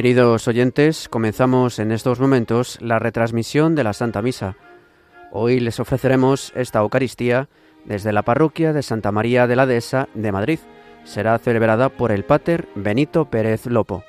Queridos oyentes, comenzamos en estos momentos la retransmisión de la Santa Misa. Hoy les ofreceremos esta Eucaristía desde la parroquia de Santa María de la Dehesa de Madrid. Será celebrada por el Pater Benito Pérez Lopo.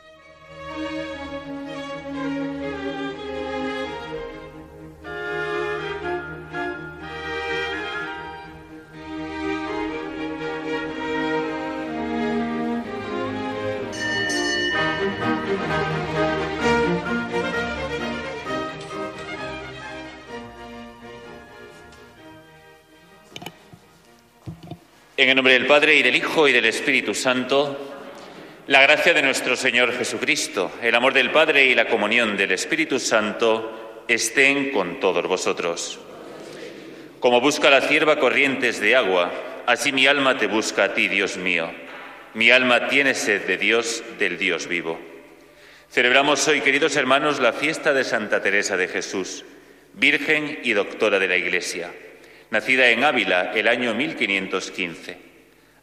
En el nombre del Padre y del Hijo y del Espíritu Santo, la gracia de nuestro Señor Jesucristo, el amor del Padre y la comunión del Espíritu Santo estén con todos vosotros. Como busca la cierva corrientes de agua, así mi alma te busca a ti, Dios mío. Mi alma tiene sed de Dios, del Dios vivo. Celebramos hoy, queridos hermanos, la fiesta de Santa Teresa de Jesús, Virgen y Doctora de la Iglesia nacida en Ávila el año 1515.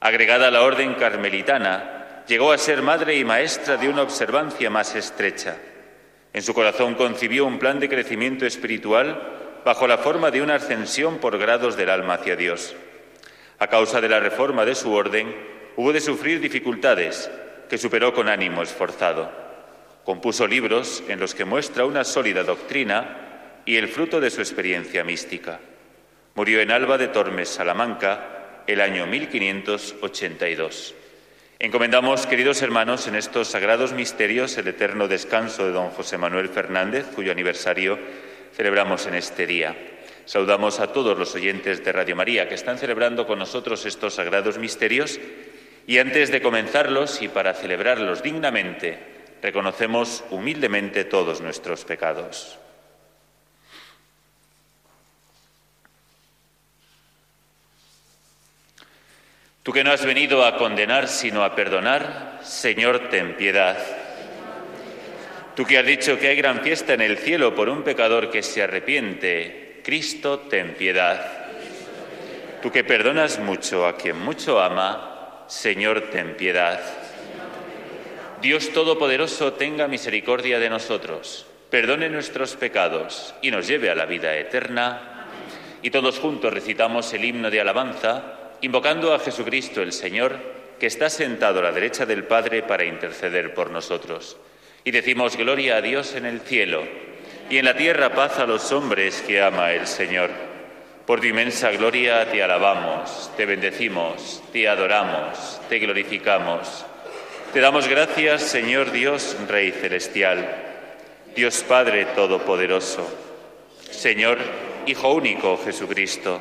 Agregada a la orden carmelitana, llegó a ser madre y maestra de una observancia más estrecha. En su corazón concibió un plan de crecimiento espiritual bajo la forma de una ascensión por grados del alma hacia Dios. A causa de la reforma de su orden, hubo de sufrir dificultades que superó con ánimo esforzado. Compuso libros en los que muestra una sólida doctrina y el fruto de su experiencia mística. Murió en Alba de Tormes, Salamanca, el año 1582. Encomendamos, queridos hermanos, en estos sagrados misterios el eterno descanso de don José Manuel Fernández, cuyo aniversario celebramos en este día. Saludamos a todos los oyentes de Radio María que están celebrando con nosotros estos sagrados misterios y antes de comenzarlos y para celebrarlos dignamente, reconocemos humildemente todos nuestros pecados. Tú que no has venido a condenar, sino a perdonar, Señor, ten piedad. Tú que has dicho que hay gran fiesta en el cielo por un pecador que se arrepiente, Cristo, ten piedad. Tú que perdonas mucho a quien mucho ama, Señor, ten piedad. Dios Todopoderoso tenga misericordia de nosotros, perdone nuestros pecados y nos lleve a la vida eterna. Y todos juntos recitamos el himno de alabanza invocando a Jesucristo el Señor, que está sentado a la derecha del Padre para interceder por nosotros. Y decimos gloria a Dios en el cielo y en la tierra paz a los hombres que ama el Señor. Por tu inmensa gloria te alabamos, te bendecimos, te adoramos, te glorificamos. Te damos gracias, Señor Dios, Rey Celestial, Dios Padre Todopoderoso, Señor, Hijo único Jesucristo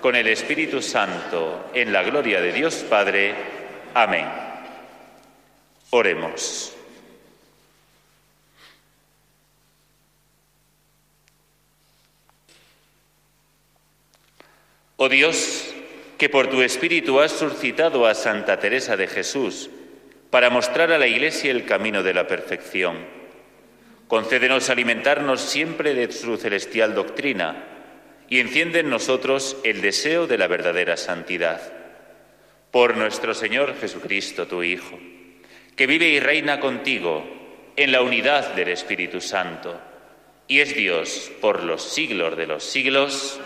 con el Espíritu Santo, en la gloria de Dios Padre, Amén. Oremos. Oh Dios, que por tu Espíritu has suscitado a Santa Teresa de Jesús para mostrar a la Iglesia el camino de la perfección. Concédenos alimentarnos siempre de su celestial doctrina y enciende en nosotros el deseo de la verdadera santidad por nuestro Señor Jesucristo, tu Hijo, que vive y reina contigo en la unidad del Espíritu Santo, y es Dios por los siglos de los siglos.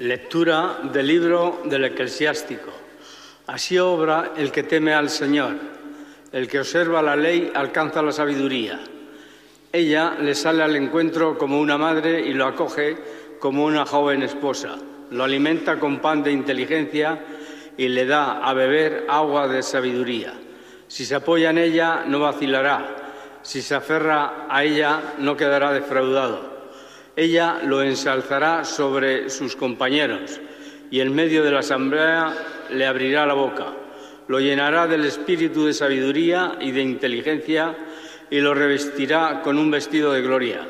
Lectura del libro del eclesiástico. Así obra el que teme al Señor. El que observa la ley alcanza la sabiduría. Ella le sale al encuentro como una madre y lo acoge como una joven esposa. Lo alimenta con pan de inteligencia y le da a beber agua de sabiduría. Si se apoya en ella, no vacilará. Si se aferra a ella, no quedará defraudado. Ella lo ensalzará sobre sus compañeros y en medio de la asamblea le abrirá la boca. Lo llenará del espíritu de sabiduría y de inteligencia y lo revestirá con un vestido de gloria.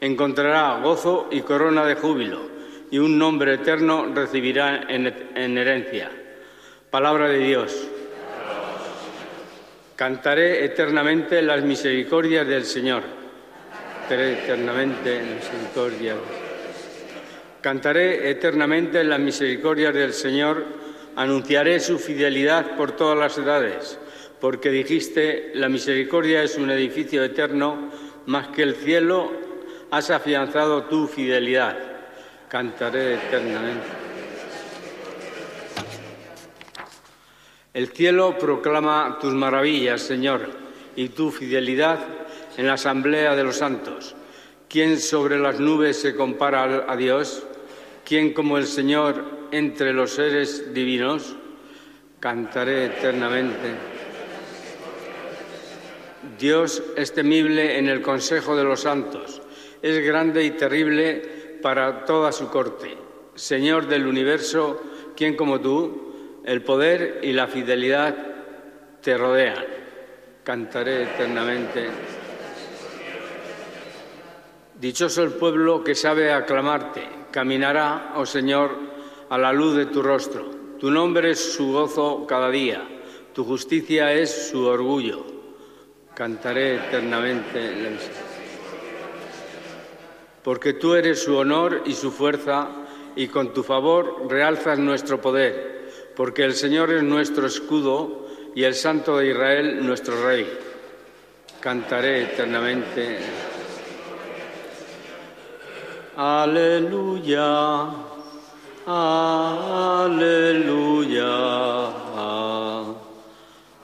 Encontrará gozo y corona de júbilo y un nombre eterno recibirá en, herencia. Palabra de Dios. Cantaré eternamente las misericordias del Señor. Cantaré eternamente las misericordias. Cantaré eternamente las misericordias del Señor. Anunciaré su fidelidad por todas las edades, porque dijiste, la misericordia es un edificio eterno, más que el cielo has afianzado tu fidelidad. Cantaré eternamente. El cielo proclama tus maravillas, Señor, y tu fidelidad en la asamblea de los santos. ¿Quién sobre las nubes se compara a Dios? ¿Quién como el Señor entre los seres divinos? Cantaré eternamente. Dios es temible en el consejo de los santos, es grande y terrible para toda su corte. Señor del universo, ¿quién como tú? El poder y la fidelidad te rodean. Cantaré eternamente. Dichoso el pueblo que sabe aclamarte. Caminará, oh Señor, a la luz de tu rostro. Tu nombre es su gozo cada día. Tu justicia es su orgullo. Cantaré eternamente. Porque tú eres su honor y su fuerza, y con tu favor realzas nuestro poder porque el Señor es nuestro escudo y el Santo de Israel nuestro Rey. Cantaré eternamente. Aleluya, aleluya,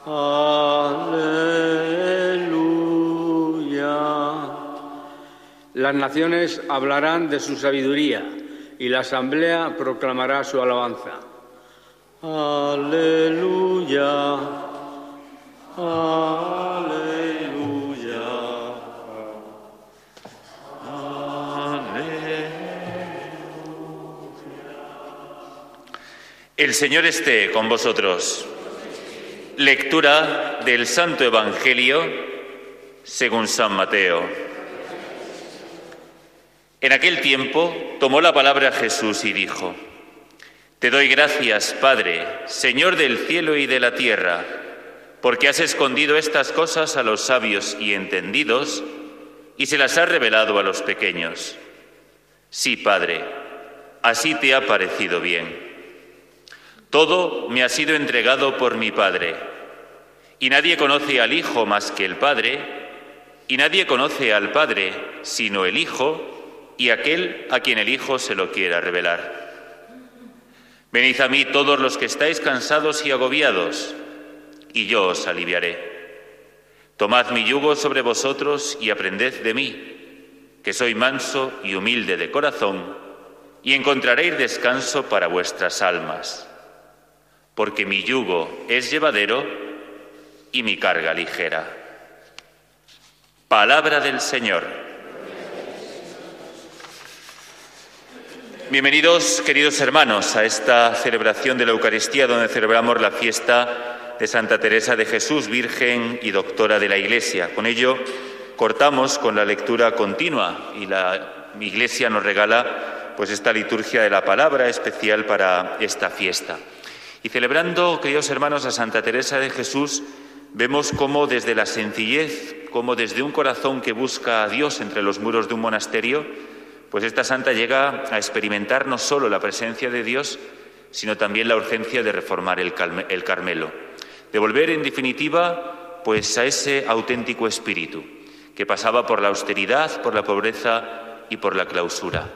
aleluya. Las naciones hablarán de su sabiduría y la asamblea proclamará su alabanza. Aleluya. Aleluya. El Señor esté con vosotros. Lectura del Santo Evangelio según San Mateo. En aquel tiempo tomó la palabra Jesús y dijo, te doy gracias, Padre, Señor del cielo y de la tierra, porque has escondido estas cosas a los sabios y entendidos y se las has revelado a los pequeños. Sí, Padre, así te ha parecido bien. Todo me ha sido entregado por mi Padre, y nadie conoce al Hijo más que el Padre, y nadie conoce al Padre sino el Hijo y aquel a quien el Hijo se lo quiera revelar. Venid a mí todos los que estáis cansados y agobiados, y yo os aliviaré. Tomad mi yugo sobre vosotros y aprended de mí, que soy manso y humilde de corazón, y encontraréis descanso para vuestras almas, porque mi yugo es llevadero y mi carga ligera. Palabra del Señor. Bienvenidos, queridos hermanos, a esta celebración de la Eucaristía donde celebramos la fiesta de Santa Teresa de Jesús, Virgen y Doctora de la Iglesia. Con ello cortamos con la lectura continua y la Iglesia nos regala pues esta liturgia de la palabra especial para esta fiesta. Y celebrando, queridos hermanos, a Santa Teresa de Jesús, vemos cómo desde la sencillez, como desde un corazón que busca a Dios entre los muros de un monasterio, pues esta santa llega a experimentar no solo la presencia de Dios, sino también la urgencia de reformar el, Carmelo, de volver en definitiva pues a ese auténtico espíritu que pasaba por la austeridad, por la pobreza y por la clausura.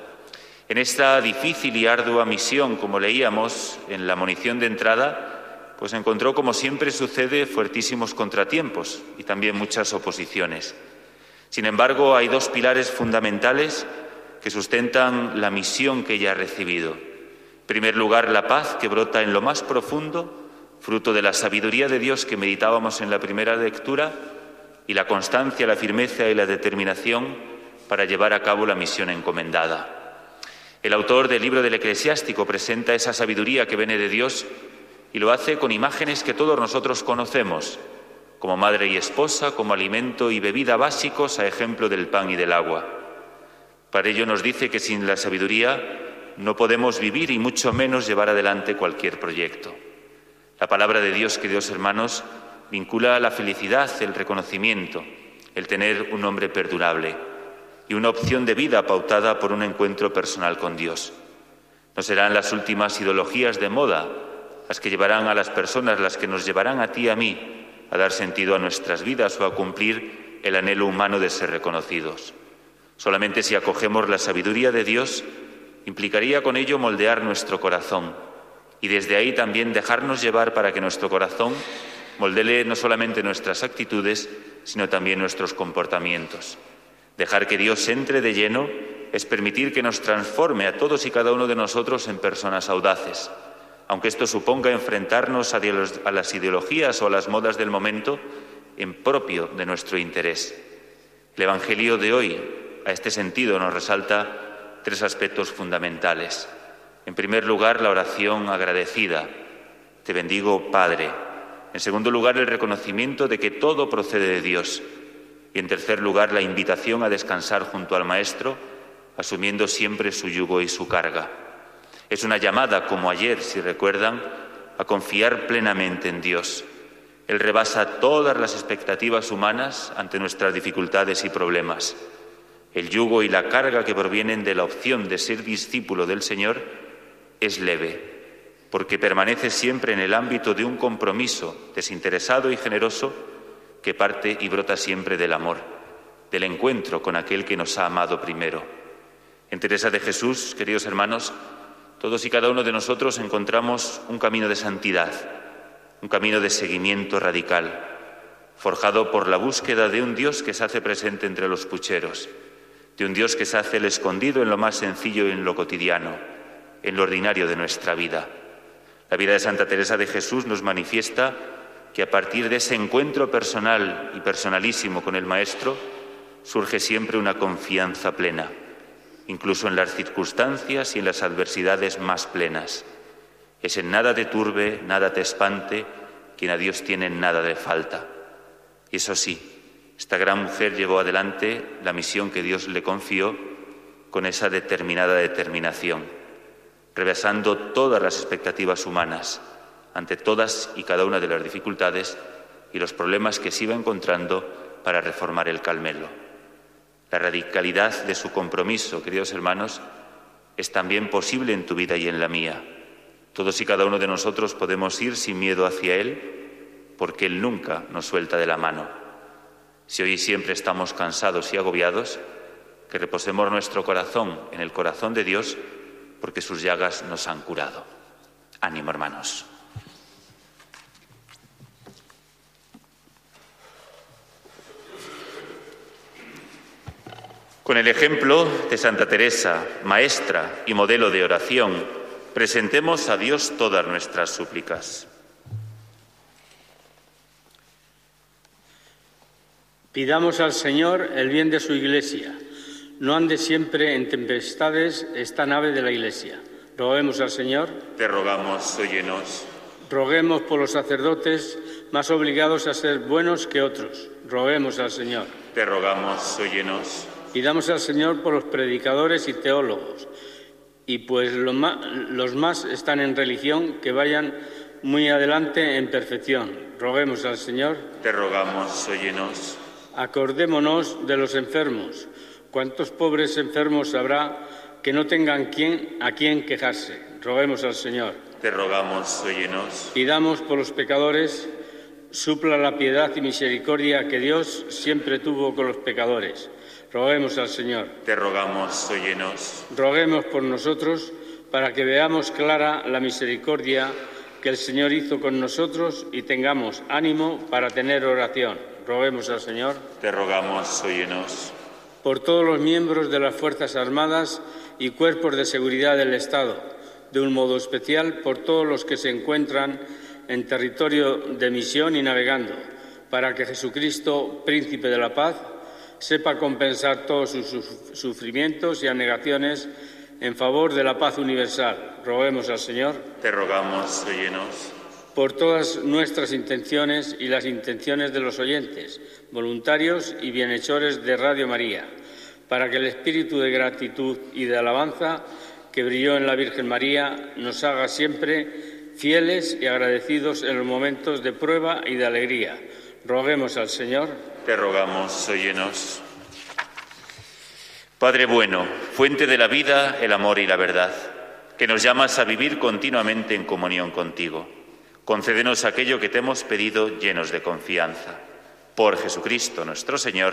En esta difícil y ardua misión, como leíamos en la munición de entrada, pues encontró, como siempre sucede, fuertísimos contratiempos y también muchas oposiciones. Sin embargo, hay dos pilares fundamentales que sustentan la misión que ella ha recibido. En primer lugar, la paz que brota en lo más profundo, fruto de la sabiduría de Dios que meditábamos en la primera lectura, y la constancia, la firmeza y la determinación para llevar a cabo la misión encomendada. El autor del libro del eclesiástico presenta esa sabiduría que viene de Dios y lo hace con imágenes que todos nosotros conocemos, como madre y esposa, como alimento y bebida básicos a ejemplo del pan y del agua. Para ello nos dice que sin la sabiduría no podemos vivir y mucho menos llevar adelante cualquier proyecto. La palabra de Dios, queridos hermanos, vincula la felicidad, el reconocimiento, el tener un hombre perdurable y una opción de vida pautada por un encuentro personal con Dios. No serán las últimas ideologías de moda las que llevarán a las personas, las que nos llevarán a ti y a mí a dar sentido a nuestras vidas o a cumplir el anhelo humano de ser reconocidos. Solamente si acogemos la sabiduría de Dios, implicaría con ello moldear nuestro corazón y desde ahí también dejarnos llevar para que nuestro corazón moldele no solamente nuestras actitudes, sino también nuestros comportamientos. Dejar que Dios entre de lleno es permitir que nos transforme a todos y cada uno de nosotros en personas audaces, aunque esto suponga enfrentarnos a, las ideologías o a las modas del momento en propio de nuestro interés. El Evangelio de hoy, a este sentido, nos resalta tres aspectos fundamentales. En primer lugar, la oración agradecida. Te bendigo, Padre. En segundo lugar, el reconocimiento de que todo procede de Dios. Y en tercer lugar, la invitación a descansar junto al Maestro, asumiendo siempre su yugo y su carga. Es una llamada, como ayer, si recuerdan, a confiar plenamente en Dios. Él rebasa todas las expectativas humanas ante nuestras dificultades y problemas. El yugo y la carga que provienen de la opción de ser discípulo del Señor es leve, porque permanece siempre en el ámbito de un compromiso desinteresado y generoso que parte y brota siempre del amor, del encuentro con aquel que nos ha amado primero. En Teresa de Jesús, queridos hermanos, todos y cada uno de nosotros encontramos un camino de santidad, un camino de seguimiento radical, forjado por la búsqueda de un Dios que se hace presente entre los pucheros, de un Dios que se hace el escondido en lo más sencillo y en lo cotidiano, en lo ordinario de nuestra vida. La vida de Santa Teresa de Jesús nos manifiesta que a partir de ese encuentro personal y personalísimo con el Maestro surge siempre una confianza plena incluso en las circunstancias y en las adversidades más plenas. Es en nada te turbe, nada te espante, quien a Dios tiene nada de falta. Y eso sí, esta gran mujer llevó adelante la misión que Dios le confió con esa determinada determinación, rebasando todas las expectativas humanas ante todas y cada una de las dificultades y los problemas que se iba encontrando para reformar el Calmelo. La radicalidad de su compromiso, queridos hermanos, es también posible en tu vida y en la mía. Todos y cada uno de nosotros podemos ir sin miedo hacia Él, porque Él nunca nos suelta de la mano. Si hoy siempre estamos cansados y agobiados, que reposemos nuestro corazón en el corazón de Dios, porque sus llagas nos han curado. Ánimo, hermanos. Con el ejemplo de Santa Teresa, maestra y modelo de oración, presentemos a Dios todas nuestras súplicas. Pidamos al Señor el bien de su Iglesia. No ande siempre en tempestades esta nave de la Iglesia. Roguemos al Señor. Te rogamos, óyenos. Roguemos por los sacerdotes más obligados a ser buenos que otros. Roguemos al Señor. Te rogamos, óyenos. Pidamos al Señor por los predicadores y teólogos, y pues los más, están en religión, que vayan muy adelante en perfección. Roguemos al Señor. Te rogamos, óyenos. Acordémonos de los enfermos. ¿Cuántos pobres enfermos habrá que no tengan quien, a quien quejarse? Roguemos al Señor. Te rogamos, óyenos. Pidamos por los pecadores, supla la piedad y misericordia que Dios siempre tuvo con los pecadores Roguemos al Señor. Te rogamos, óyenos. Roguemos por nosotros para que veamos clara la misericordia que el Señor hizo con nosotros y tengamos ánimo para tener oración. Roguemos al Señor. Te rogamos, óyenos. Por todos los miembros de las Fuerzas Armadas y cuerpos de seguridad del Estado, de un modo especial por todos los que se encuentran en territorio de misión y navegando para que Jesucristo, príncipe de la paz, sepa compensar todos sus sufrimientos y anegaciones en favor de la paz universal. Roguemos al Señor. Te rogamos, óyenos. Por todas nuestras intenciones y las intenciones de los oyentes, voluntarios y bienhechores de Radio María, para que el espíritu de gratitud y de alabanza que brilló en la Virgen María nos haga siempre fieles y agradecidos en los momentos de prueba y de alegría. Roguemos al Señor. Te rogamos, óyenos. Padre bueno, fuente de la vida, el amor y la verdad, que nos llamas a vivir continuamente en comunión contigo. Concédenos aquello que te hemos pedido llenos de confianza. Por Jesucristo nuestro Señor.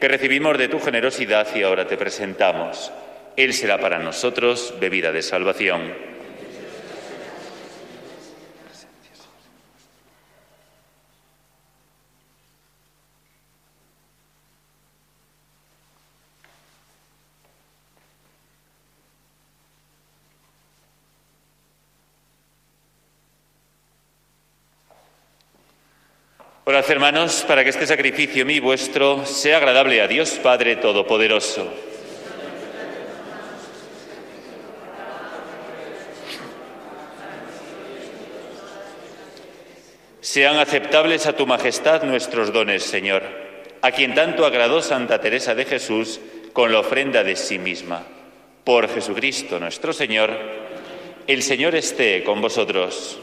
que recibimos de tu generosidad y ahora te presentamos. Él será para nosotros bebida de salvación. Orad, hermanos, para que este sacrificio mío vuestro sea agradable a Dios Padre Todopoderoso. Sean aceptables a tu majestad nuestros dones, Señor, a quien tanto agradó Santa Teresa de Jesús con la ofrenda de sí misma. Por Jesucristo nuestro Señor, el Señor esté con vosotros.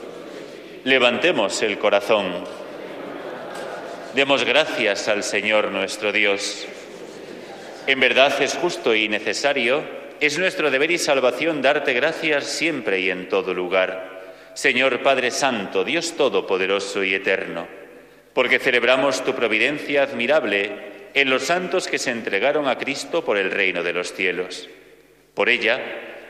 Levantemos el corazón. Demos gracias al Señor nuestro Dios. En verdad es justo y necesario, es nuestro deber y salvación darte gracias siempre y en todo lugar. Señor Padre Santo, Dios Todopoderoso y Eterno, porque celebramos tu providencia admirable en los santos que se entregaron a Cristo por el reino de los cielos. Por ella,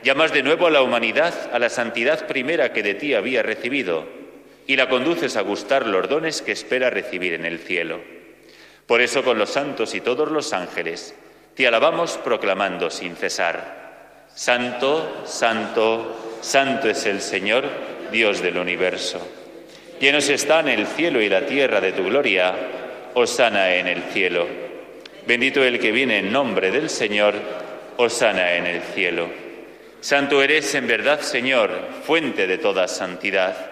llamas de nuevo a la humanidad a la santidad primera que de ti había recibido y la conduces a gustar los dones que espera recibir en el cielo. Por eso con los santos y todos los ángeles te alabamos proclamando sin cesar. Santo, santo, santo es el Señor, Dios del universo. Llenos están el cielo y la tierra de tu gloria, osana en el cielo. Bendito el que viene en nombre del Señor, osana en el cielo. Santo eres en verdad, Señor, fuente de toda santidad.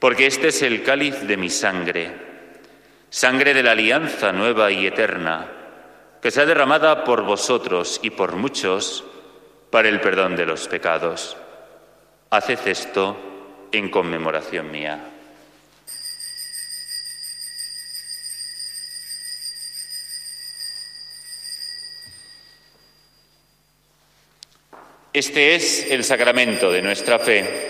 porque este es el cáliz de mi sangre, sangre de la alianza nueva y eterna, que sea derramada por vosotros y por muchos para el perdón de los pecados. Haced esto en conmemoración mía. Este es el sacramento de nuestra fe.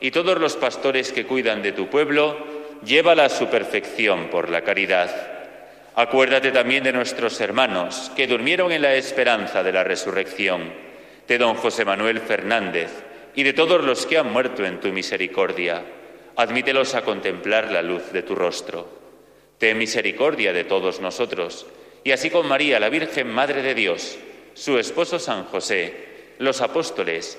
y todos los pastores que cuidan de tu pueblo, llévala a su perfección por la caridad. Acuérdate también de nuestros hermanos que durmieron en la esperanza de la resurrección, de don José Manuel Fernández y de todos los que han muerto en tu misericordia. Admítelos a contemplar la luz de tu rostro. Ten misericordia de todos nosotros, y así con María, la Virgen Madre de Dios, su esposo San José, los apóstoles,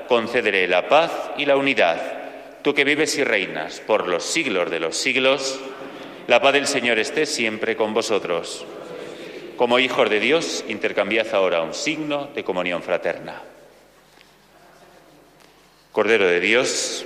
concederé la paz y la unidad. Tú que vives y reinas por los siglos de los siglos, la paz del Señor esté siempre con vosotros. Como hijos de Dios, intercambiad ahora un signo de comunión fraterna. Cordero de Dios,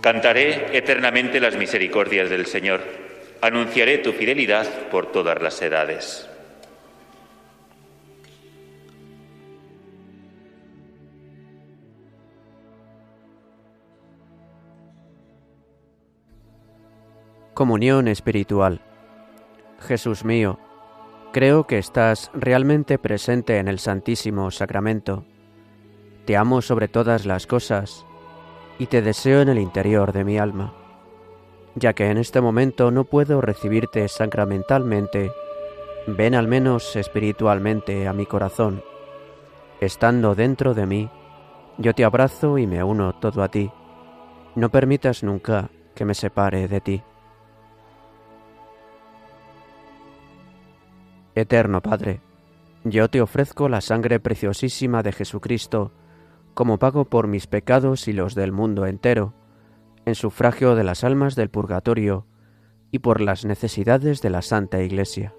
Cantaré eternamente las misericordias del Señor. Anunciaré tu fidelidad por todas las edades. Comunión espiritual. Jesús mío, creo que estás realmente presente en el Santísimo Sacramento. Te amo sobre todas las cosas y te deseo en el interior de mi alma, ya que en este momento no puedo recibirte sacramentalmente, ven al menos espiritualmente a mi corazón. Estando dentro de mí, yo te abrazo y me uno todo a ti. No permitas nunca que me separe de ti. Eterno Padre, yo te ofrezco la sangre preciosísima de Jesucristo, como pago por mis pecados y los del mundo entero, en sufragio de las almas del purgatorio y por las necesidades de la Santa Iglesia.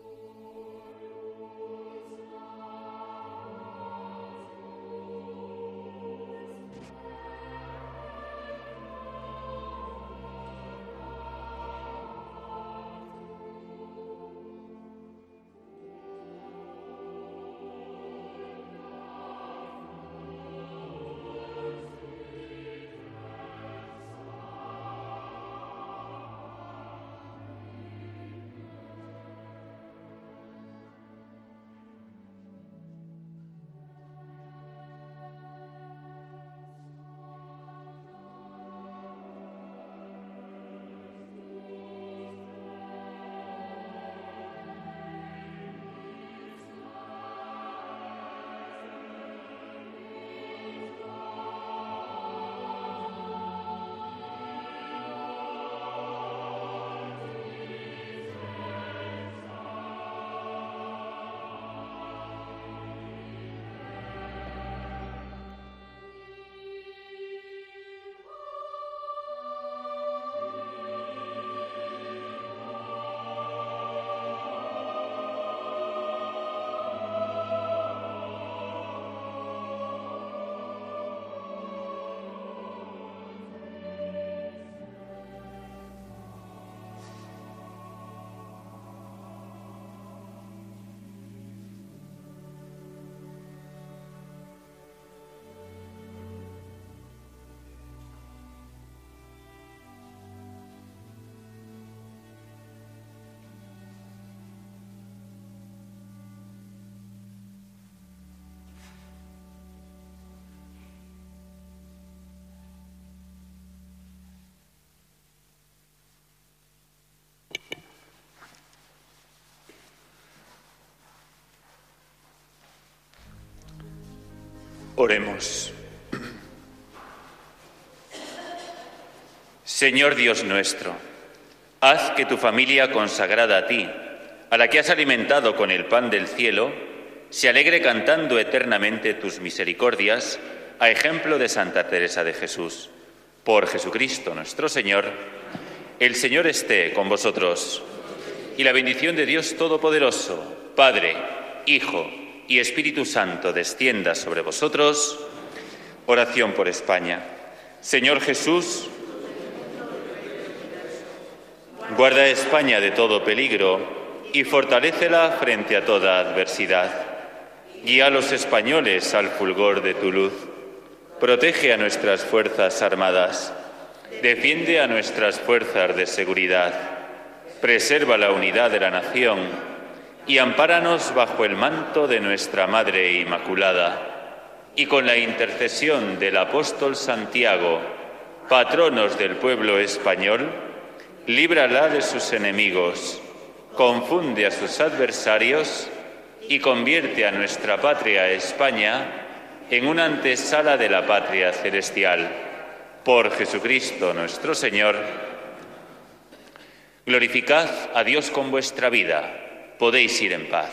Oremos. Señor Dios nuestro, haz que tu familia consagrada a ti, a la que has alimentado con el pan del cielo, se alegre cantando eternamente tus misericordias, a ejemplo de Santa Teresa de Jesús. Por Jesucristo nuestro Señor, el Señor esté con vosotros. Y la bendición de Dios Todopoderoso, Padre, Hijo y Espíritu Santo descienda sobre vosotros. Oración por España. Señor Jesús, guarda a España de todo peligro y fortalécela frente a toda adversidad. Guía a los españoles al fulgor de tu luz. Protege a nuestras Fuerzas Armadas. Defiende a nuestras fuerzas de seguridad. Preserva la unidad de la nación y ampáranos bajo el manto de nuestra Madre Inmaculada, y con la intercesión del apóstol Santiago, patronos del pueblo español, líbrala de sus enemigos, confunde a sus adversarios y convierte a nuestra patria España en una antesala de la patria celestial. Por Jesucristo nuestro Señor, glorificad a Dios con vuestra vida podéis ir en paz.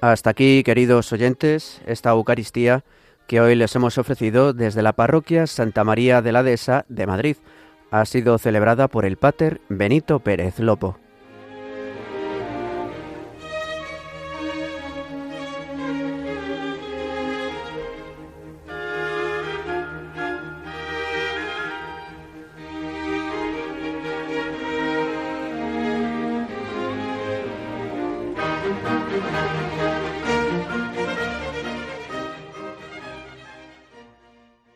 Hasta aquí, queridos oyentes, esta Eucaristía que hoy les hemos ofrecido desde la parroquia Santa María de la Dehesa de Madrid ha sido celebrada por el Pater Benito Pérez Lopo.